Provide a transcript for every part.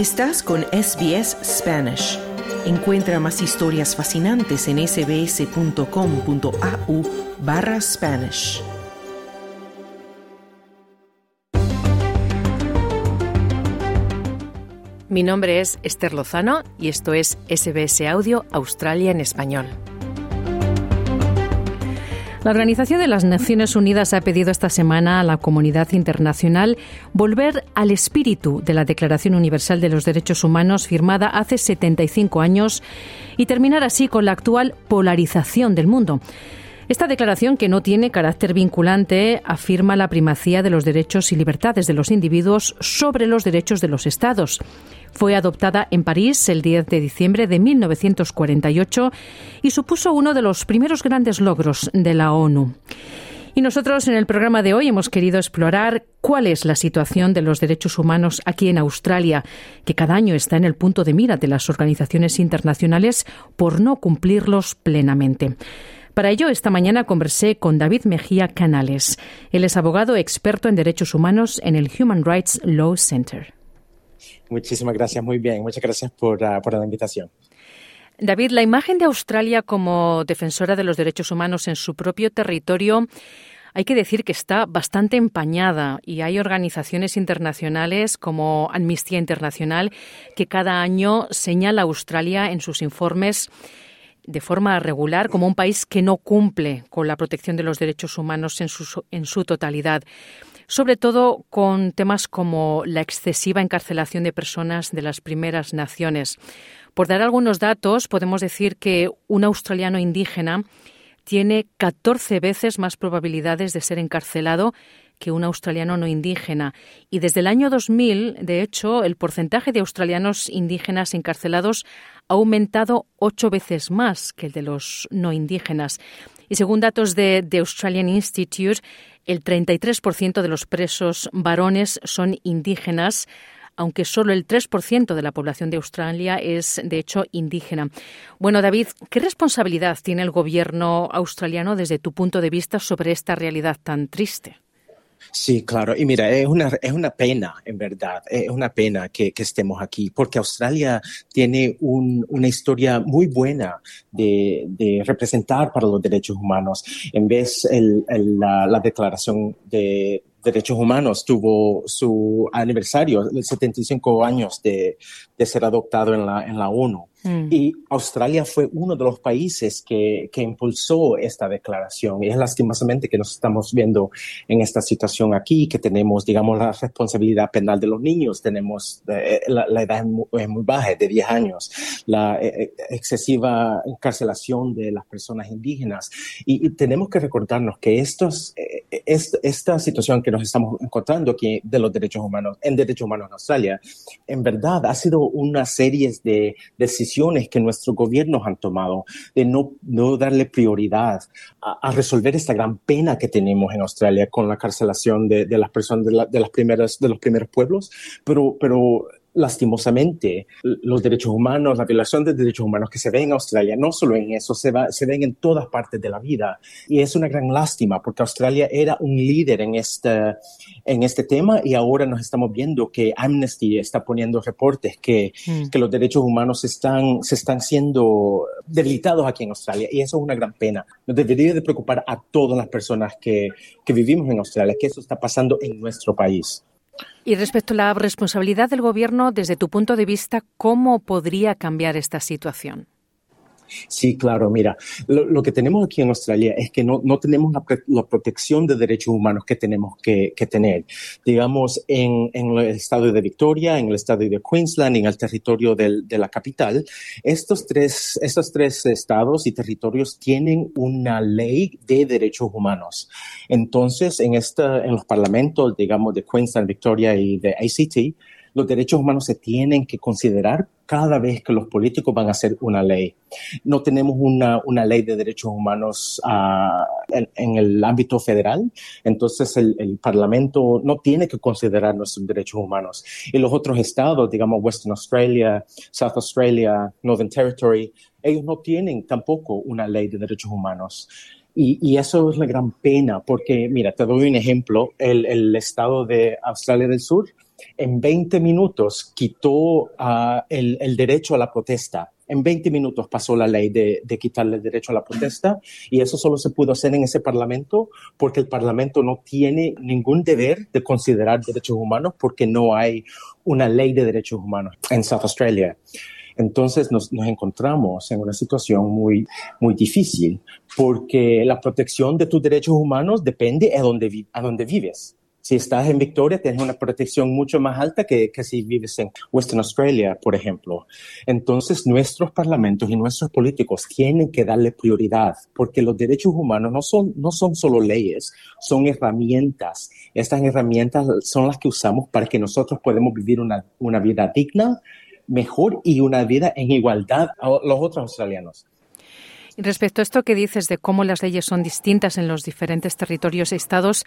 Estás con SBS Spanish. Encuentra más historias fascinantes en sbs.com.au barra Spanish. Mi nombre es Esther Lozano y esto es SBS Audio Australia en Español. La Organización de las Naciones Unidas ha pedido esta semana a la comunidad internacional volver al espíritu de la Declaración Universal de los Derechos Humanos firmada hace 75 años y terminar así con la actual polarización del mundo. Esta declaración, que no tiene carácter vinculante, afirma la primacía de los derechos y libertades de los individuos sobre los derechos de los Estados. Fue adoptada en París el 10 de diciembre de 1948 y supuso uno de los primeros grandes logros de la ONU. Y nosotros en el programa de hoy hemos querido explorar cuál es la situación de los derechos humanos aquí en Australia, que cada año está en el punto de mira de las organizaciones internacionales por no cumplirlos plenamente. Para ello, esta mañana conversé con David Mejía Canales. Él es abogado experto en derechos humanos en el Human Rights Law Center. Muchísimas gracias, muy bien. Muchas gracias por, uh, por la invitación. David, la imagen de Australia como defensora de los derechos humanos en su propio territorio hay que decir que está bastante empañada y hay organizaciones internacionales como Amnistía Internacional que cada año señala a Australia en sus informes de forma regular como un país que no cumple con la protección de los derechos humanos en su, en su totalidad sobre todo con temas como la excesiva encarcelación de personas de las primeras naciones. Por dar algunos datos, podemos decir que un australiano indígena tiene 14 veces más probabilidades de ser encarcelado que un australiano no indígena. Y desde el año 2000, de hecho, el porcentaje de australianos indígenas encarcelados ha aumentado ocho veces más que el de los no indígenas. Y según datos de The Australian Institute, el 33% de los presos varones son indígenas, aunque solo el 3% de la población de Australia es, de hecho, indígena. Bueno, David, ¿qué responsabilidad tiene el gobierno australiano desde tu punto de vista sobre esta realidad tan triste? Sí, claro. Y mira, es una, es una pena, en verdad, es una pena que, estemos aquí, porque Australia tiene un, una historia muy buena de, representar para los derechos humanos. En vez el, el, la, la declaración de, derechos humanos tuvo su aniversario, 75 años de, de ser adoptado en la, en la ONU. Mm. Y Australia fue uno de los países que, que, impulsó esta declaración. Y es lastimosamente que nos estamos viendo en esta situación aquí, que tenemos, digamos, la responsabilidad penal de los niños. Tenemos eh, la, la, edad muy, es muy baja, de 10 años. La eh, eh, excesiva encarcelación de las personas indígenas. Y, y tenemos que recordarnos que estos, eh, es, esta situación que nos estamos encontrando aquí de los derechos humanos, en derechos humanos en Australia, en verdad ha sido una serie de decisiones que nuestros gobiernos han tomado de no, no darle prioridad a, a, resolver esta gran pena que tenemos en Australia con la carcelación de, de las personas de, la, de, las primeras, de los primeros pueblos, pero, pero lastimosamente, los derechos humanos, la violación de derechos humanos que se ve en Australia, no solo en eso, se, va, se ven en todas partes de la vida. Y es una gran lástima porque Australia era un líder en este, en este tema y ahora nos estamos viendo que Amnesty está poniendo reportes que, mm. que los derechos humanos están, se están siendo debilitados aquí en Australia. Y eso es una gran pena. Nos debería de preocupar a todas las personas que, que vivimos en Australia, que eso está pasando en nuestro país. Y respecto a la responsabilidad del Gobierno, desde tu punto de vista, ¿cómo podría cambiar esta situación? Sí, claro, mira, lo, que tenemos aquí en Australia es que no, no tenemos la, protección de derechos humanos que tenemos que, tener. Digamos, en, el estado de Victoria, en el estado de Queensland, en el territorio de la capital, estos tres, estos tres estados y territorios tienen una ley de derechos humanos. Entonces, en, esta, en los parlamentos, digamos, de Queensland, Victoria y de ACT, los derechos humanos se tienen que considerar cada vez que los políticos van a hacer una ley. No tenemos una, una ley de derechos humanos uh, en, en, el ámbito federal, entonces el, el, Parlamento no tiene que considerar nuestros derechos humanos. Y los otros estados, digamos Western Australia, South Australia, Northern Territory, ellos no tienen tampoco una ley de derechos humanos. Y, y, eso es la gran pena, porque, mira, te doy un ejemplo, el, el estado de Australia del Sur, en 20 minutos quitó ah, el, derecho a la protesta. En 20 minutos pasó la ley de, quitarle el derecho a la protesta y eso solo se pudo hacer en ese Parlamento porque el Parlamento no tiene ningún deber de considerar derechos humanos porque no hay una ley de derechos humanos en South Australia. Entonces nos, encontramos en una situación muy, muy difícil porque la protección de tus derechos humanos depende a dónde, a dónde vives. Si estás en Victoria, tienes una protección mucho más alta que, que, si vives en Western Australia, por ejemplo. Entonces, nuestros parlamentos y nuestros políticos tienen que darle prioridad, porque los derechos humanos no son, no son solo leyes, son herramientas. Estas herramientas son las que usamos para que nosotros podamos vivir una, una vida digna, mejor y una vida en igualdad a los otros australianos. Respecto a esto que dices de cómo las leyes son distintas en los diferentes territorios y estados,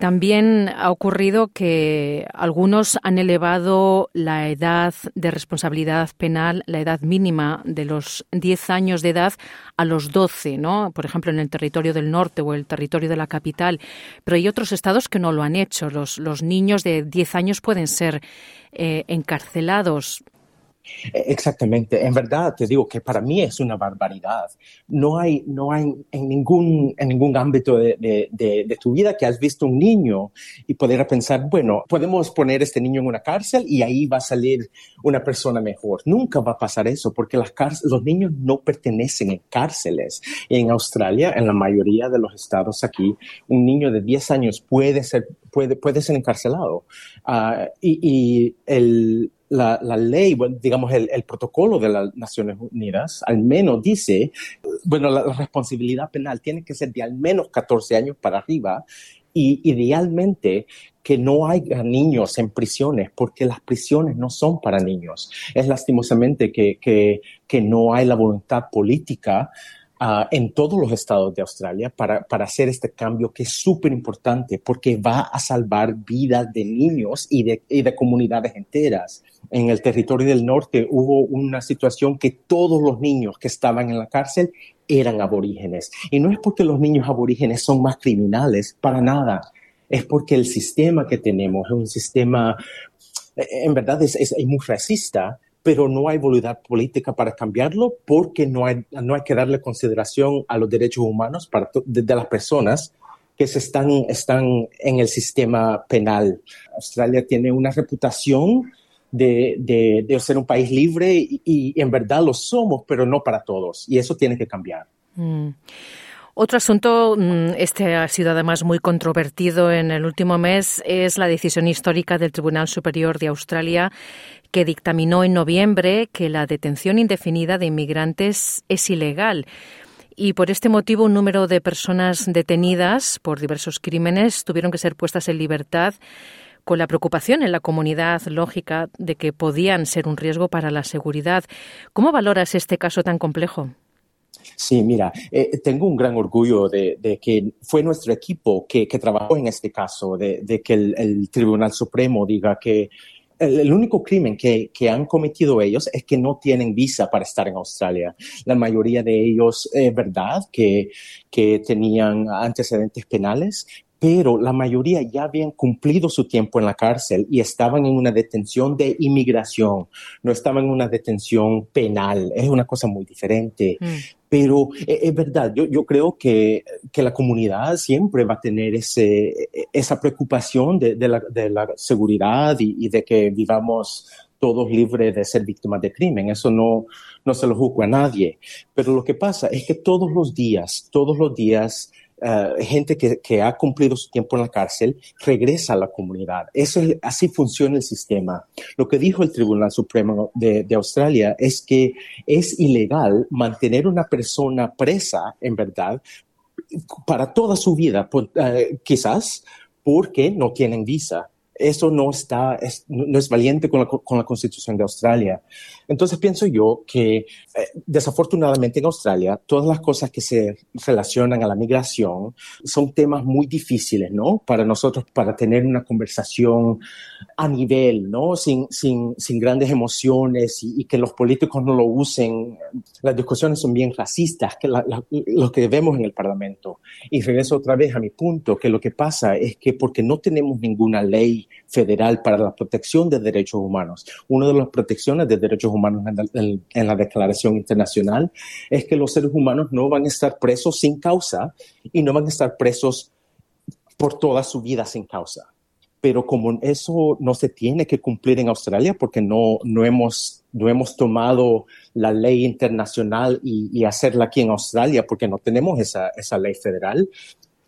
también ha ocurrido que algunos han elevado la edad de responsabilidad penal, la edad mínima de los 10 años de edad a los 12, ¿no? Por ejemplo, en el territorio del norte o el territorio de la capital. Pero hay otros estados que no lo han hecho. Los, los niños de 10 años pueden ser eh, encarcelados. Exactamente. En verdad te digo que para mí es una barbaridad. No hay, no hay en ningún, en ningún ámbito de, de, tu vida que has visto un niño y poder pensar, bueno, podemos poner este niño en una cárcel y ahí va a salir una persona mejor. Nunca va a pasar eso porque las los niños no pertenecen en cárceles. En Australia, en la mayoría de los estados aquí, un niño de 10 años puede ser, puede, puede ser encarcelado. Ah, y, y el, la, ley, digamos, el, protocolo de las Naciones Unidas, al menos dice, bueno, la, responsabilidad penal tiene que ser de al menos 14 años para arriba y idealmente que no haya niños en prisiones, porque las prisiones no son para niños. Es lastimosamente que, que no hay la voluntad política Ah, en todos los estados de Australia para, para hacer este cambio que es súper importante porque va a salvar vidas de niños y de, y de comunidades enteras. En el territorio del norte hubo una situación que todos los niños que estaban en la cárcel eran aborígenes. Y no es porque los niños aborígenes son más criminales, para nada. Es porque el sistema que tenemos es un sistema, eh, en verdad, es, es muy racista pero no hay voluntad política para cambiarlo porque no hay, no hay que darle consideración a los derechos humanos para de, las personas que se están, están en el sistema penal. Australia tiene una reputación de, de, ser un país libre y, en verdad lo somos, pero no para todos. Y eso tiene que cambiar. Mm. Otro asunto, mm, este ha sido además muy controvertido en el último mes, es la decisión histórica del Tribunal Superior de Australia que dictaminó en noviembre que la detención indefinida de inmigrantes es ilegal. Y por este motivo, un número de personas detenidas por diversos crímenes tuvieron que ser puestas en libertad con la preocupación en la comunidad lógica de que podían ser un riesgo para la seguridad. ¿Cómo valoras este caso tan complejo? Sí, mira, eh, tengo un gran orgullo de, que fue nuestro equipo que, trabajó en este caso, de, que el, Tribunal Supremo diga que el, único crimen que, han cometido ellos es que no tienen visa para estar en Australia. La mayoría de ellos, es verdad, que, que tenían antecedentes penales, pero la mayoría ya habían cumplido su tiempo en la cárcel y estaban en una detención de inmigración, no estaban en una detención penal. Es una cosa muy diferente. Mm. Pero eh, es verdad, yo, yo creo que, que, la comunidad siempre va a tener ese, esa preocupación de, de, la, de la, seguridad y, y, de que vivamos todos libres de ser víctimas de crimen. Eso no, no se lo juzgo a nadie. Pero lo que pasa es que todos los días, todos los días, eh, gente que, ha cumplido su tiempo en la cárcel regresa a la comunidad. Eso es, así funciona el sistema. Lo que dijo el Tribunal Supremo de, Australia es que es ilegal mantener una persona presa, en verdad, para toda su vida, eh, quizás porque no tienen visa eso no está, no es valiente con la, con la, Constitución de Australia. Entonces pienso yo que eh, desafortunadamente en Australia todas las cosas que se relacionan a la migración son temas muy difíciles, ¿no? Para nosotros, para tener una conversación a nivel, ¿no? Sin, sin, sin grandes emociones y, que los políticos no lo usen. Las discusiones son bien racistas, que lo que vemos en el Parlamento. Y regreso otra vez a mi punto, que lo que pasa es que porque no tenemos ninguna ley federal para la protección de derechos humanos. Una de las protecciones de derechos humanos en la, Declaración Internacional es que los seres humanos no van a estar presos sin causa y no van a estar presos por toda su vida sin causa. Pero como eso no se tiene que cumplir en Australia porque no, no, hemos, no hemos tomado la ley internacional y, y hacerla aquí en Australia porque no tenemos esa, esa ley federal,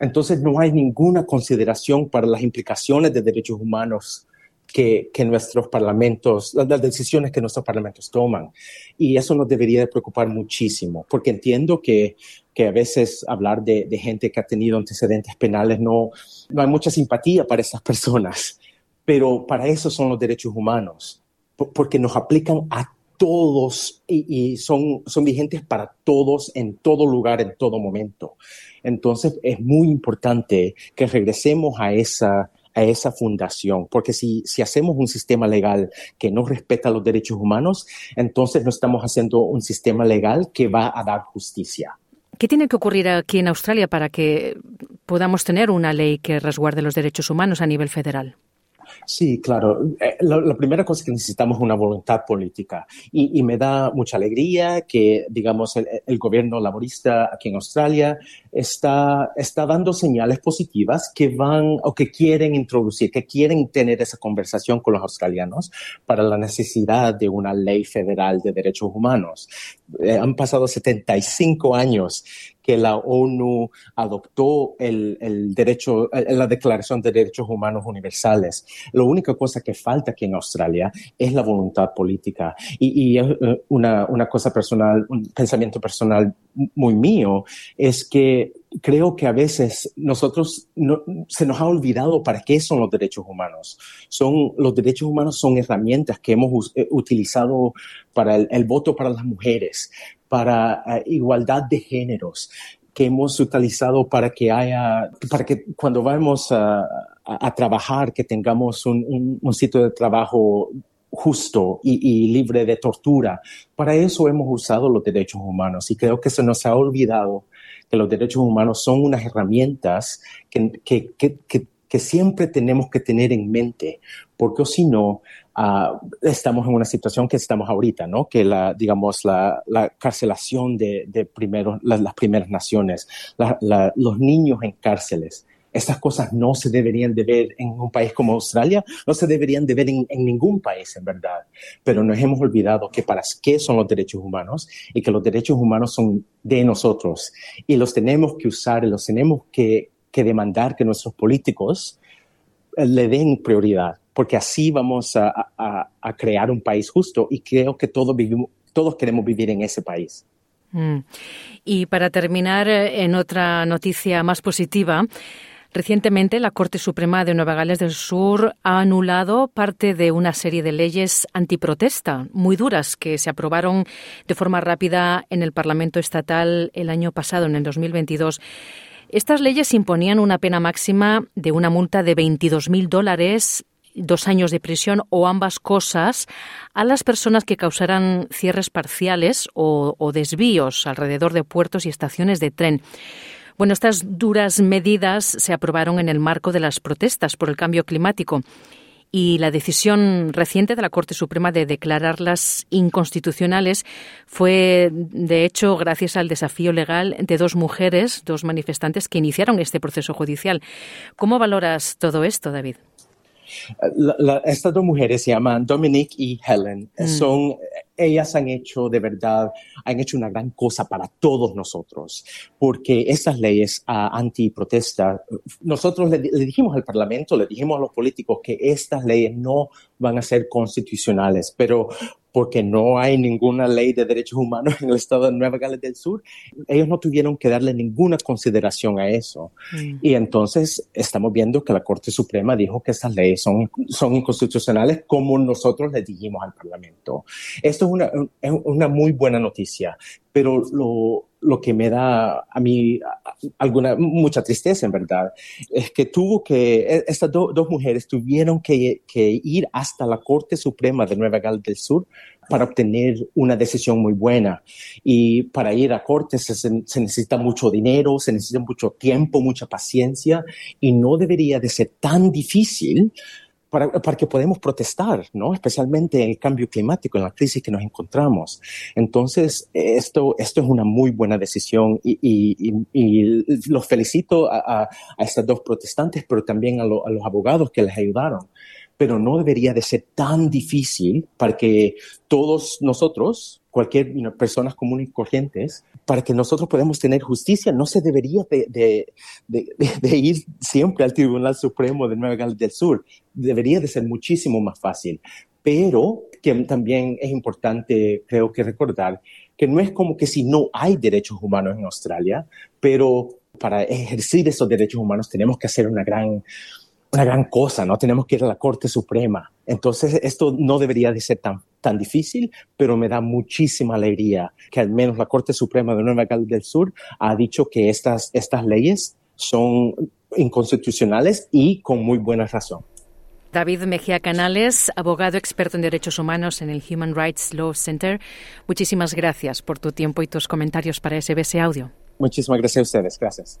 entonces no hay ninguna consideración para las implicaciones de derechos humanos que, nuestros parlamentos, las decisiones que nuestros parlamentos toman. Y eso nos debería de preocupar muchísimo, porque entiendo que, que a veces hablar de, gente que ha tenido antecedentes penales no, no hay mucha simpatía para esas personas, pero para eso son los derechos humanos, porque nos aplican a todos y, son, son vigentes para todos en todo lugar, en todo momento. Entonces es muy importante que regresemos a esa, a esa fundación, porque si, si hacemos un sistema legal que no respeta los derechos humanos, entonces no estamos haciendo un sistema legal que va a dar justicia. ¿Qué tiene que ocurrir aquí en Australia para que podamos tener una ley que resguarde los derechos humanos a nivel federal? Sí, claro. Eh, la, primera cosa es que necesitamos una voluntad política y, me da mucha alegría que, digamos, el, gobierno laborista aquí en Australia está, está dando señales positivas que van o que quieren introducir, que quieren tener esa conversación con los australianos para la necesidad de una ley federal de derechos humanos. Eh, han pasado 75 años que la ONU adoptó el, derecho, la Declaración de Derechos Humanos Universales. La única cosa que falta aquí en Australia es la voluntad política. Y, eh, una, una cosa personal, un pensamiento personal muy mío, es que creo que a veces nosotros se nos ha olvidado para qué son los derechos humanos. Son, los derechos humanos son herramientas que hemos eh, utilizado para el, voto para las mujeres, para eh, igualdad de géneros que hemos utilizado para que haya, para que cuando vamos a, trabajar, que tengamos un, sitio de trabajo justo y, libre de tortura. Para eso hemos usado los derechos humanos y creo que se nos ha olvidado que los derechos humanos son unas herramientas que, que, que, que siempre tenemos que tener en mente, porque si no, uh, estamos en una situación que estamos ahorita, ¿no? Que la, digamos, la, la carcelación de, de primero, las primeras naciones, los niños en cárceles, estas cosas no se deberían de ver en un país como Australia, no se deberían de ver en, ningún país, en verdad. Pero nos hemos olvidado que para qué son los derechos humanos y que los derechos humanos son de nosotros y los tenemos que usar y los tenemos que, demandar que nuestros políticos eh, le den prioridad, porque así vamos a, crear un país justo y creo que todos queremos vivir en ese país. Mm. Y para terminar, eh, en otra noticia más positiva, Recientemente, la Corte Suprema de Nueva Gales del Sur ha anulado parte de una serie de leyes antiprotesta muy duras que se aprobaron de forma rápida en el Parlamento estatal el año pasado, en el 2022. Estas leyes imponían una pena máxima de una multa de 22.000 dólares dos años de prisión o ambas cosas a las personas que causaran cierres parciales o, o desvíos alrededor de puertos y estaciones de tren. Bueno, estas duras medidas se aprobaron en el marco de las protestas por el cambio climático y la decisión reciente de la Corte Suprema de declararlas inconstitucionales fue, de hecho, gracias al desafío legal de dos mujeres, dos manifestantes que iniciaron este proceso judicial. ¿Cómo valoras todo esto, David? estas dos mujeres se llaman Dominique y Helen. Mm. Son ellas han hecho de verdad, han hecho una gran cosa para todos nosotros, porque estas leyes uh, antiprotesta, nosotros le, dijimos al Parlamento, le dijimos a los políticos que estas leyes no van a ser constitucionales, pero porque no hay ninguna ley de derechos humanos en el estado de Nueva Gales del Sur, ellos no tuvieron que darle ninguna consideración a eso. Mm. Y entonces estamos viendo que la Corte Suprema dijo que esas leyes son, son inconstitucionales como nosotros le dijimos al Parlamento. Esto es una, es una muy buena noticia, pero lo, lo que me da a mí alguna, mucha tristeza, en verdad, es que tuvo que, e, estas dos mujeres tuvieron que, ir hasta la Corte Suprema de Nueva Gales del Sur para obtener una decisión muy buena. Y para ir a corte se, se, necesita mucho dinero, se necesita mucho tiempo, mucha paciencia, y no debería de ser tan difícil para, para, que podamos protestar, ¿no? Especialmente en el cambio climático, en la crisis que nos encontramos. Entonces, esto, esto es una muy buena decisión y, y, y los felicito a, a, a, estas dos protestantes, pero también a, lo, a los abogados que les ayudaron pero no debería de ser tan difícil para que todos nosotros, cualquier you know, personas comunes y corrientes, para que nosotros podamos tener justicia, no se debería de, de, de, de, ir siempre al Tribunal Supremo de Nueva Gales del Sur. Debería de ser muchísimo más fácil. Pero que también es importante, creo que recordar, que no es como que si no hay derechos humanos en Australia, pero para ejercer esos derechos humanos tenemos que hacer una gran, una gran cosa, ¿no? Tenemos que ir a la Corte Suprema. Entonces, esto no debería de ser tan, tan difícil, pero me da muchísima alegría que al menos la Corte Suprema de Nueva Gales del Sur ha dicho que estas, estas leyes son inconstitucionales y con muy buena razón. David Mejía Canales, abogado experto en derechos humanos en el Human Rights Law Center. Muchísimas gracias por tu tiempo y tus comentarios para SBS Audio. Muchísimas gracias a ustedes. Gracias.